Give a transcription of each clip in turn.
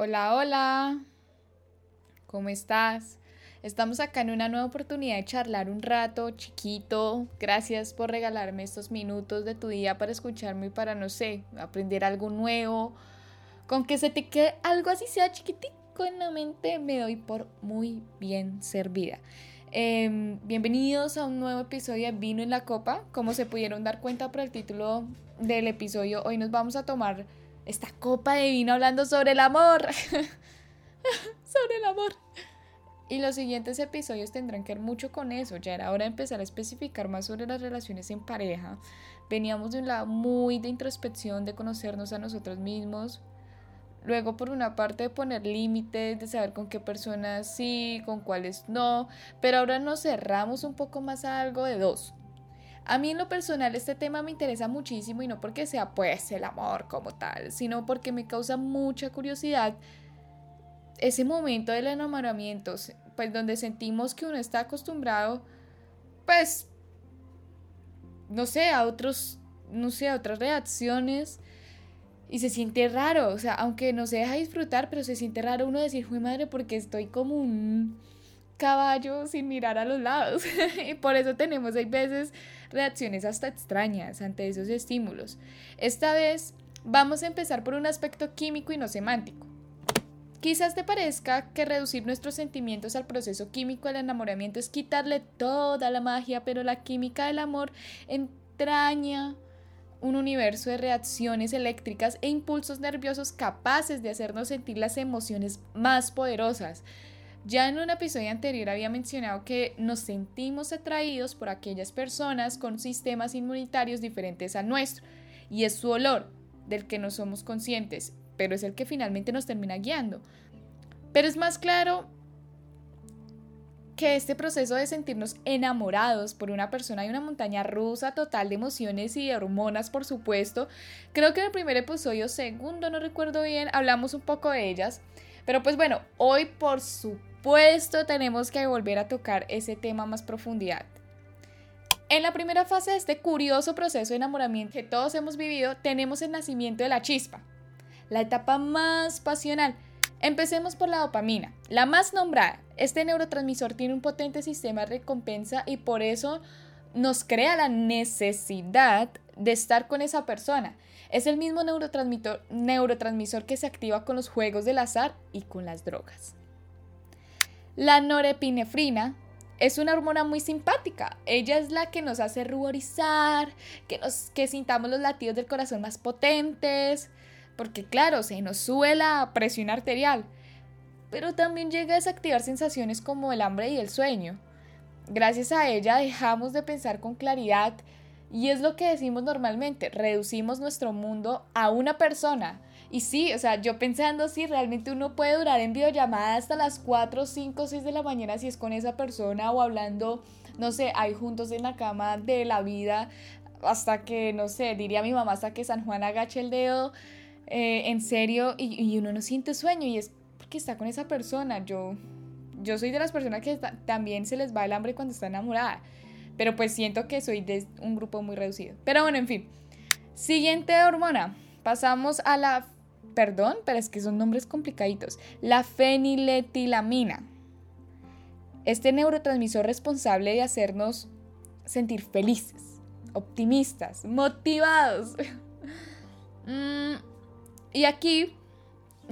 Hola, hola. ¿Cómo estás? Estamos acá en una nueva oportunidad de charlar un rato, chiquito. Gracias por regalarme estos minutos de tu día para escucharme y para, no sé, aprender algo nuevo. Con que se te quede algo así sea chiquitico en la mente, me doy por muy bien servida. Em, bienvenidos a un nuevo episodio de Vino en la Copa. Como se pudieron dar cuenta por el título del episodio, hoy nos vamos a tomar esta copa de vino hablando sobre el amor. sobre el amor. Y los siguientes episodios tendrán que ver mucho con eso. Ya era hora de empezar a especificar más sobre las relaciones en pareja. Veníamos de un lado muy de introspección, de conocernos a nosotros mismos. Luego, por una parte, de poner límites, de saber con qué personas sí, con cuáles no. Pero ahora nos cerramos un poco más a algo de dos. A mí en lo personal este tema me interesa muchísimo y no porque sea pues el amor como tal, sino porque me causa mucha curiosidad ese momento del enamoramiento, pues donde sentimos que uno está acostumbrado, pues, no sé, a otros, no sé, a otras reacciones y se siente raro, o sea, aunque no se deja disfrutar, pero se siente raro uno decir, fue madre, porque estoy como un caballo sin mirar a los lados. y por eso tenemos hay veces reacciones hasta extrañas ante esos estímulos. Esta vez vamos a empezar por un aspecto químico y no semántico. Quizás te parezca que reducir nuestros sentimientos al proceso químico del enamoramiento es quitarle toda la magia, pero la química del amor entraña un universo de reacciones eléctricas e impulsos nerviosos capaces de hacernos sentir las emociones más poderosas, ya en un episodio anterior había mencionado que nos sentimos atraídos por aquellas personas con sistemas inmunitarios diferentes al nuestro, y es su olor del que no somos conscientes, pero es el que finalmente nos termina guiando. Pero es más claro que este proceso de sentirnos enamorados por una persona hay una montaña rusa total de emociones y de hormonas, por supuesto. Creo que en el primer episodio, segundo, no recuerdo bien, hablamos un poco de ellas. Pero pues bueno, hoy por supuesto puesto tenemos que volver a tocar ese tema más profundidad. En la primera fase de este curioso proceso de enamoramiento que todos hemos vivido, tenemos el nacimiento de la chispa, la etapa más pasional. Empecemos por la dopamina, la más nombrada. Este neurotransmisor tiene un potente sistema de recompensa y por eso nos crea la necesidad de estar con esa persona. Es el mismo neurotransmisor, que se activa con los juegos del azar y con las drogas. La norepinefrina es una hormona muy simpática. Ella es la que nos hace ruborizar, que, nos, que sintamos los latidos del corazón más potentes, porque claro, se nos sube la presión arterial, pero también llega a desactivar sensaciones como el hambre y el sueño. Gracias a ella dejamos de pensar con claridad y es lo que decimos normalmente, reducimos nuestro mundo a una persona, y sí, o sea, yo pensando si realmente uno puede durar en videollamada hasta las 4, 5, 6 de la mañana si es con esa persona o hablando, no sé, ahí juntos en la cama de la vida hasta que, no sé, diría mi mamá, hasta que San Juan agache el dedo, eh, en serio, y, uno no siente sueño y es porque está con esa persona. Yo, yo soy de las personas que también se les va el hambre cuando está enamorada, pero pues siento que soy de un grupo muy reducido. Pero bueno, en fin. Siguiente hormona. Pasamos a la perdón, pero es que son nombres complicaditos. La feniletilamina. Este neurotransmisor responsable de hacernos sentir felices, optimistas, motivados. Mm, y aquí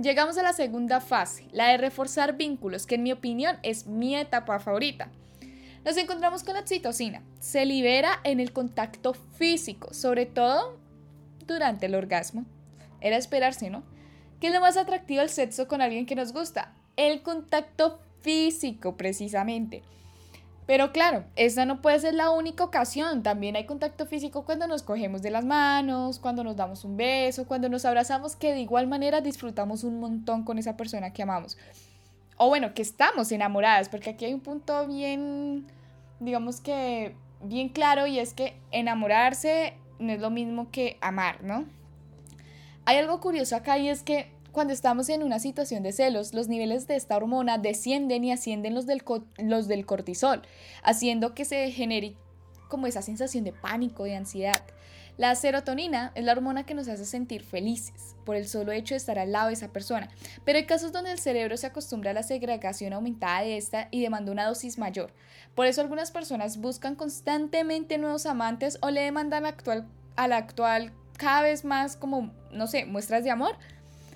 llegamos a la segunda fase, la de reforzar vínculos, que en mi opinión es mi etapa favorita. Nos encontramos con la oxitocina. Se libera en el contacto físico, sobre todo durante el orgasmo. Era esperarse, ¿no? ¿Qué es lo más atractivo del sexo con alguien que nos gusta? El contacto físico, precisamente. Pero claro, esa no puede ser la única ocasión. También hay contacto físico cuando nos cogemos de las manos, cuando nos damos un beso, cuando nos abrazamos, que de igual manera disfrutamos un montón con esa persona que amamos. O bueno, que estamos enamoradas, porque aquí hay un punto bien, digamos que bien claro y es que enamorarse no es lo mismo que amar, ¿no? Hay algo curioso acá y es que cuando estamos en una situación de celos, los niveles de esta hormona descienden y ascienden los del, los del cortisol, haciendo que se genere como esa sensación de pánico, de ansiedad. La serotonina es la hormona que nos hace sentir felices por el solo hecho de estar al lado de esa persona, pero hay casos donde el cerebro se acostumbra a la segregación aumentada de esta y demanda una dosis mayor. Por eso algunas personas buscan constantemente nuevos amantes o le demandan actual, a la actual cada vez más como, no sé, muestras de amor.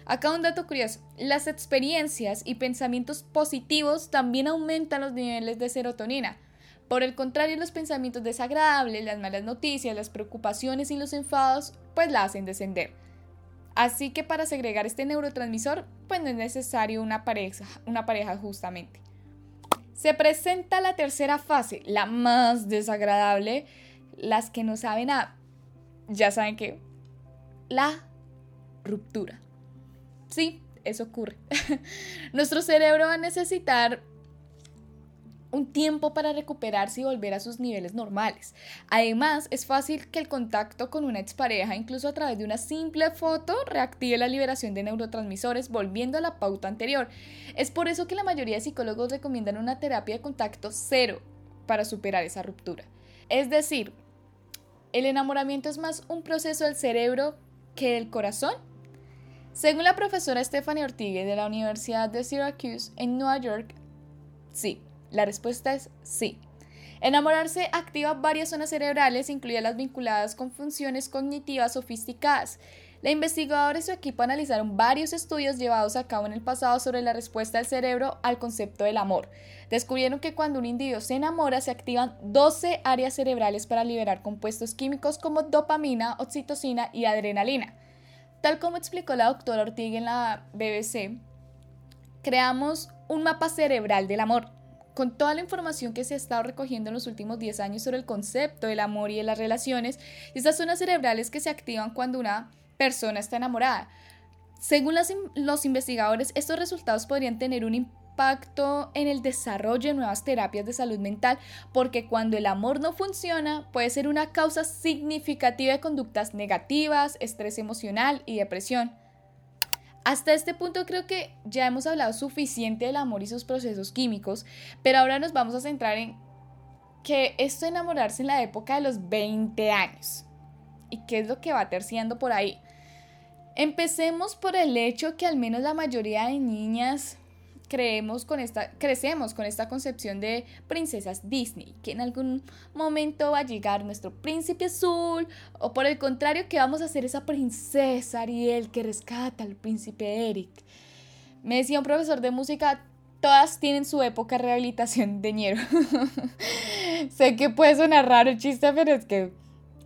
Acá un dato curioso, las experiencias y pensamientos positivos también aumentan los niveles de serotonina. Por el contrario, los pensamientos desagradables, las malas noticias, las preocupaciones y los enfados, pues la hacen descender. Así que para segregar este neurotransmisor, pues no es necesario una pareja, una pareja justamente. Se presenta la tercera fase, la más desagradable, las que no saben a, ya saben que, la ruptura. Sí, eso ocurre. Nuestro cerebro va a necesitar un tiempo para recuperarse y volver a sus niveles normales. Además, es fácil que el contacto con una expareja, incluso a través de una simple foto, reactive la liberación de neurotransmisores, volviendo a la pauta anterior. Es por eso que la mayoría de psicólogos recomiendan una terapia de contacto cero para superar esa ruptura. Es decir, el enamoramiento es más un proceso del cerebro que del corazón. Según la profesora Stephanie Ortigue de la Universidad de Syracuse en Nueva York, sí, la respuesta es sí. Enamorarse activa varias zonas cerebrales, incluidas las vinculadas con funciones cognitivas sofisticadas. La investigadora y su equipo analizaron varios estudios llevados a cabo en el pasado sobre la respuesta del cerebro al concepto del amor. Descubrieron que cuando un individuo se enamora se activan 12 áreas cerebrales para liberar compuestos químicos como dopamina, oxitocina y adrenalina. Tal como explicó la doctora Ortiga en la BBC, creamos un mapa cerebral del amor con toda la información que se ha estado recogiendo en los últimos 10 años sobre el concepto del amor y de las relaciones, estas zonas cerebrales que se activan cuando una persona está enamorada. Según los investigadores, estos resultados podrían tener un impacto en el desarrollo de nuevas terapias de salud mental, porque cuando el amor no funciona, puede ser una causa significativa de conductas negativas, estrés emocional y depresión. Hasta este punto creo que ya hemos hablado suficiente del amor y sus procesos químicos, pero ahora nos vamos a centrar en que esto de enamorarse en la época de los 20 años. ¿Y qué es lo que va terciando por ahí? Empecemos por el hecho que al menos la mayoría de niñas creemos con esta, crecemos con esta concepción de princesas Disney, que en algún momento va a llegar nuestro príncipe azul, o por el contrario, que vamos a ser esa princesa Ariel que rescata al príncipe Eric. Me decía un profesor de música, todas tienen su época de rehabilitación de ñero. sé que puede sonar raro el chiste, pero es que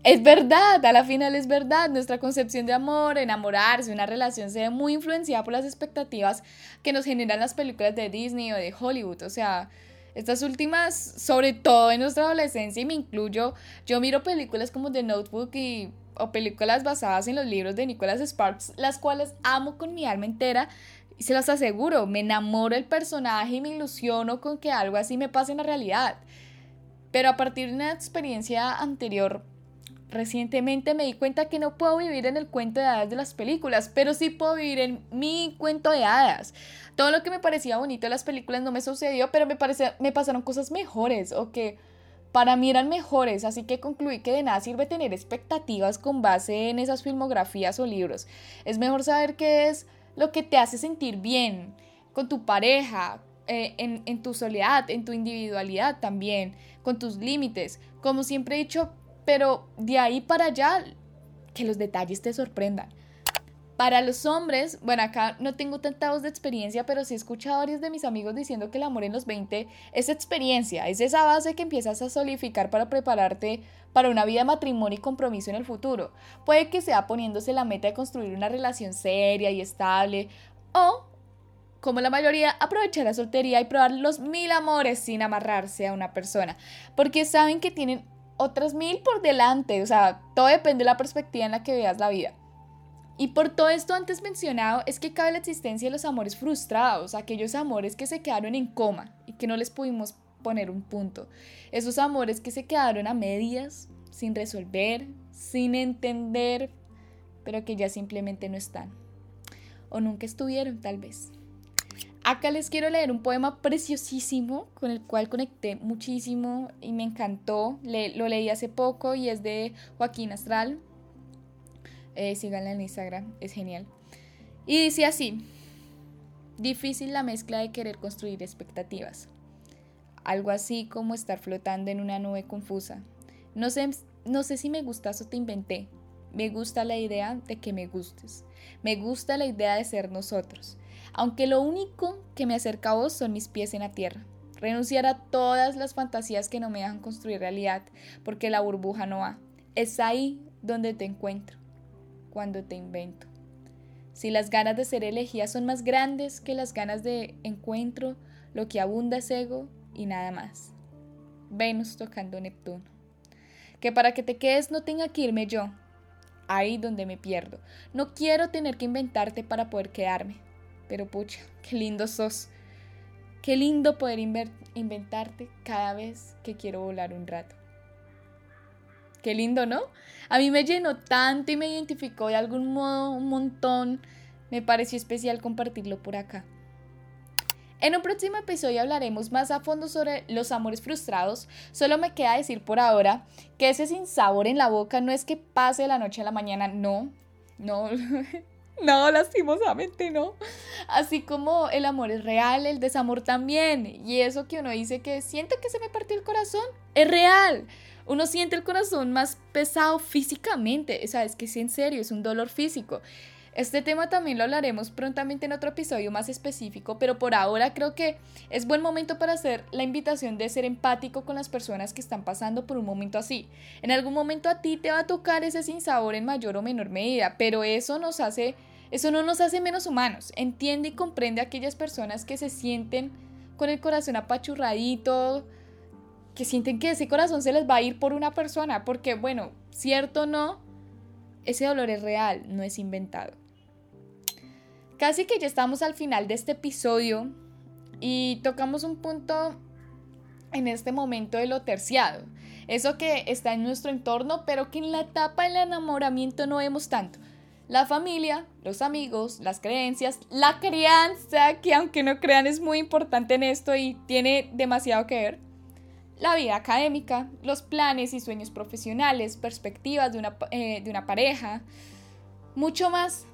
es verdad, a la final es verdad, nuestra concepción de amor, enamorarse, una relación se ve muy influenciada por las expectativas que nos generan las películas de Disney o de Hollywood, o sea, estas últimas, sobre todo en nuestra adolescencia, y me incluyo, yo miro películas como The Notebook y, o películas basadas en los libros de Nicholas Sparks, las cuales amo con mi alma entera, y se las aseguro, me enamoro del personaje y me ilusiono con que algo así me pase en la realidad. Pero a partir de una experiencia anterior, Recientemente me di cuenta que no puedo vivir en el cuento de hadas de las películas, pero sí puedo vivir en mi cuento de hadas. Todo lo que me parecía bonito de las películas no me sucedió, pero me, pasaron cosas mejores o que para mí eran mejores, así que concluí que de nada sirve tener expectativas con base en esas filmografías o libros. Es mejor saber qué es lo que te hace sentir bien con tu pareja, eh, en, en tu soledad, en tu individualidad también, con tus límites. Como siempre he dicho, pero de ahí para allá, que los detalles te sorprendan. Para los hombres, bueno, acá no tengo tanta voz de experiencia, pero sí he escuchado a varios de mis amigos diciendo que el amor en los 20 es experiencia, es esa base que empiezas a solidificar para prepararte para una vida de matrimonio y compromiso en el futuro. Puede que sea poniéndose la meta de construir una relación seria y estable, o, como la mayoría, aprovechar la soltería y probar los mil amores sin amarrarse a una persona, porque saben que tienen otras mil por delante. O sea, todo depende de la perspectiva en la que veas la vida. Y por todo esto antes mencionado es que cabe la existencia de los amores frustrados, aquellos amores que se quedaron en coma y que no les pudimos poner un punto. Esos amores que se quedaron a medias, sin resolver, sin entender, pero que ya simplemente no están. O nunca estuvieron tal vez. Acá les quiero leer un poema preciosísimo con el cual conecté muchísimo y me encantó. lo leí hace poco y es de Joaquín Astral. Eh, síganla en Instagram, es genial. Y dice así, difícil la mezcla de querer construir expectativas. Algo así como estar flotando en una nube confusa. No sé, no sé si me gustas o te inventé. Me gusta la idea de que me gustes. Me gusta la idea de ser nosotros. Aunque lo único que me acerca a vos son mis pies en la tierra. Renunciar a todas las fantasías que no me dejan construir realidad, porque la burbuja no va. Es ahí donde te encuentro, cuando te invento. Si las ganas de ser elegida son más grandes que las ganas de encuentro, lo que abunda es ego y nada más. Venus tocando Neptuno. Que para que te quedes no tenga que irme yo. Ahí donde me pierdo. No quiero tener que inventarte para poder quedarme. Pero pucha, qué lindo sos. Qué lindo poder inventarte cada vez que quiero volar un rato. Qué lindo, ¿no? A mí me llenó tanto y me identificó de algún modo un montón. Me pareció especial compartirlo por acá. En un próximo episodio hablaremos más a fondo sobre los amores frustrados. Solo me queda decir por ahora que ese sin sabor en la boca no es que pase de la noche a la mañana, no, no, no, lastimosamente no. Así como el amor es real, el desamor también. Y eso que uno dice que siente que se me partió el corazón, es real. Uno siente el corazón más pesado físicamente, sabes que es en serio, es un dolor físico. Este tema también lo hablaremos prontamente en otro episodio más específico, pero por ahora creo que es buen momento para hacer la invitación de ser empático con las personas que están pasando por un momento así. En algún momento a ti te va a tocar ese sinsabor en mayor o menor medida, pero eso nos hace eso no nos hace menos humanos. Entiende y comprende a aquellas personas que se sienten con el corazón apachurradito, que sienten que ese corazón se les va a ir por una persona, porque bueno, cierto o no, ese dolor es real, no es inventado. Casi que ya estamos al final de este episodio y tocamos un punto en este momento de lo terciado. Eso que está en nuestro entorno, pero que en la etapa del enamoramiento no vemos tanto. La familia, los amigos, las creencias, la crianza, que aunque no crean es muy importante en esto y tiene demasiado que ver. La vida académica, los planes y sueños profesionales, perspectivas de una, eh, de una pareja, mucho más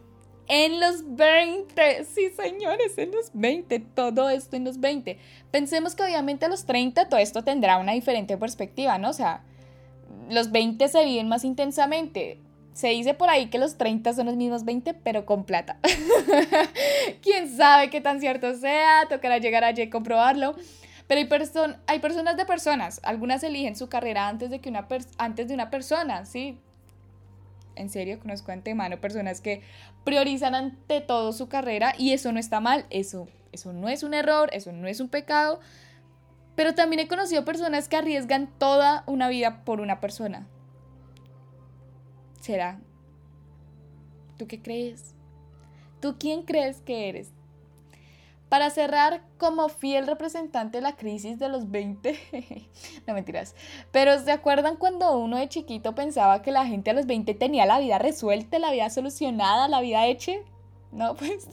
en los 20. Sí, señores, en los 20. Todo esto en los 20. Pensemos que obviamente a los 30 todo esto tendrá una diferente perspectiva, ¿no? O sea, los 20 se viven más intensamente. Se dice por ahí que los 30 son los mismos 20, pero con plata. Quién sabe qué tan cierto sea, tocará llegar allí y comprobarlo. Pero hay, hay personas de personas. Algunas eligen su carrera antes de, que una antes de una persona, ¿sí? En serio, conozco antemano personas que priorizan ante todo su carrera y eso no está mal, eso, eso no es un error, eso no es un pecado. Pero también he conocido personas que arriesgan toda una vida por una persona. ¿Será? ¿Tú qué crees? ¿Tú quién crees que eres? Para cerrar, como fiel representante de la crisis de los 20, no mentiras, pero ¿se acuerdan cuando uno de chiquito pensaba que la gente a los 20 tenía la vida resuelta, la vida solucionada, la vida hecha? No, pues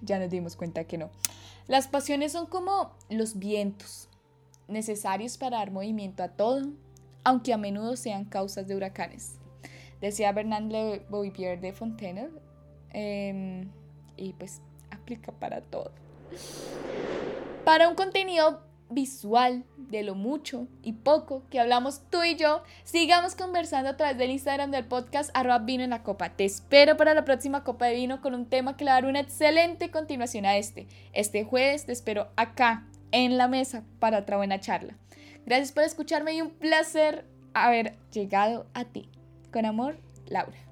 ya nos dimos cuenta que no. Las pasiones son como los vientos, necesarios para dar movimiento a todo, aunque a menudo sean causas de huracanes. Decía Bernard Le Boivier de Fontaine. Em, y pues para todo. Para un contenido visual de lo mucho y poco que hablamos tú y yo, sigamos conversando a través del Instagram del podcast arroba vino en la copa. Te espero para la próxima copa de vino con un tema que le dará una excelente continuación a este. Este jueves te espero acá en la mesa para otra buena charla. Gracias por escucharme y un placer haber llegado a ti. Con amor, Laura.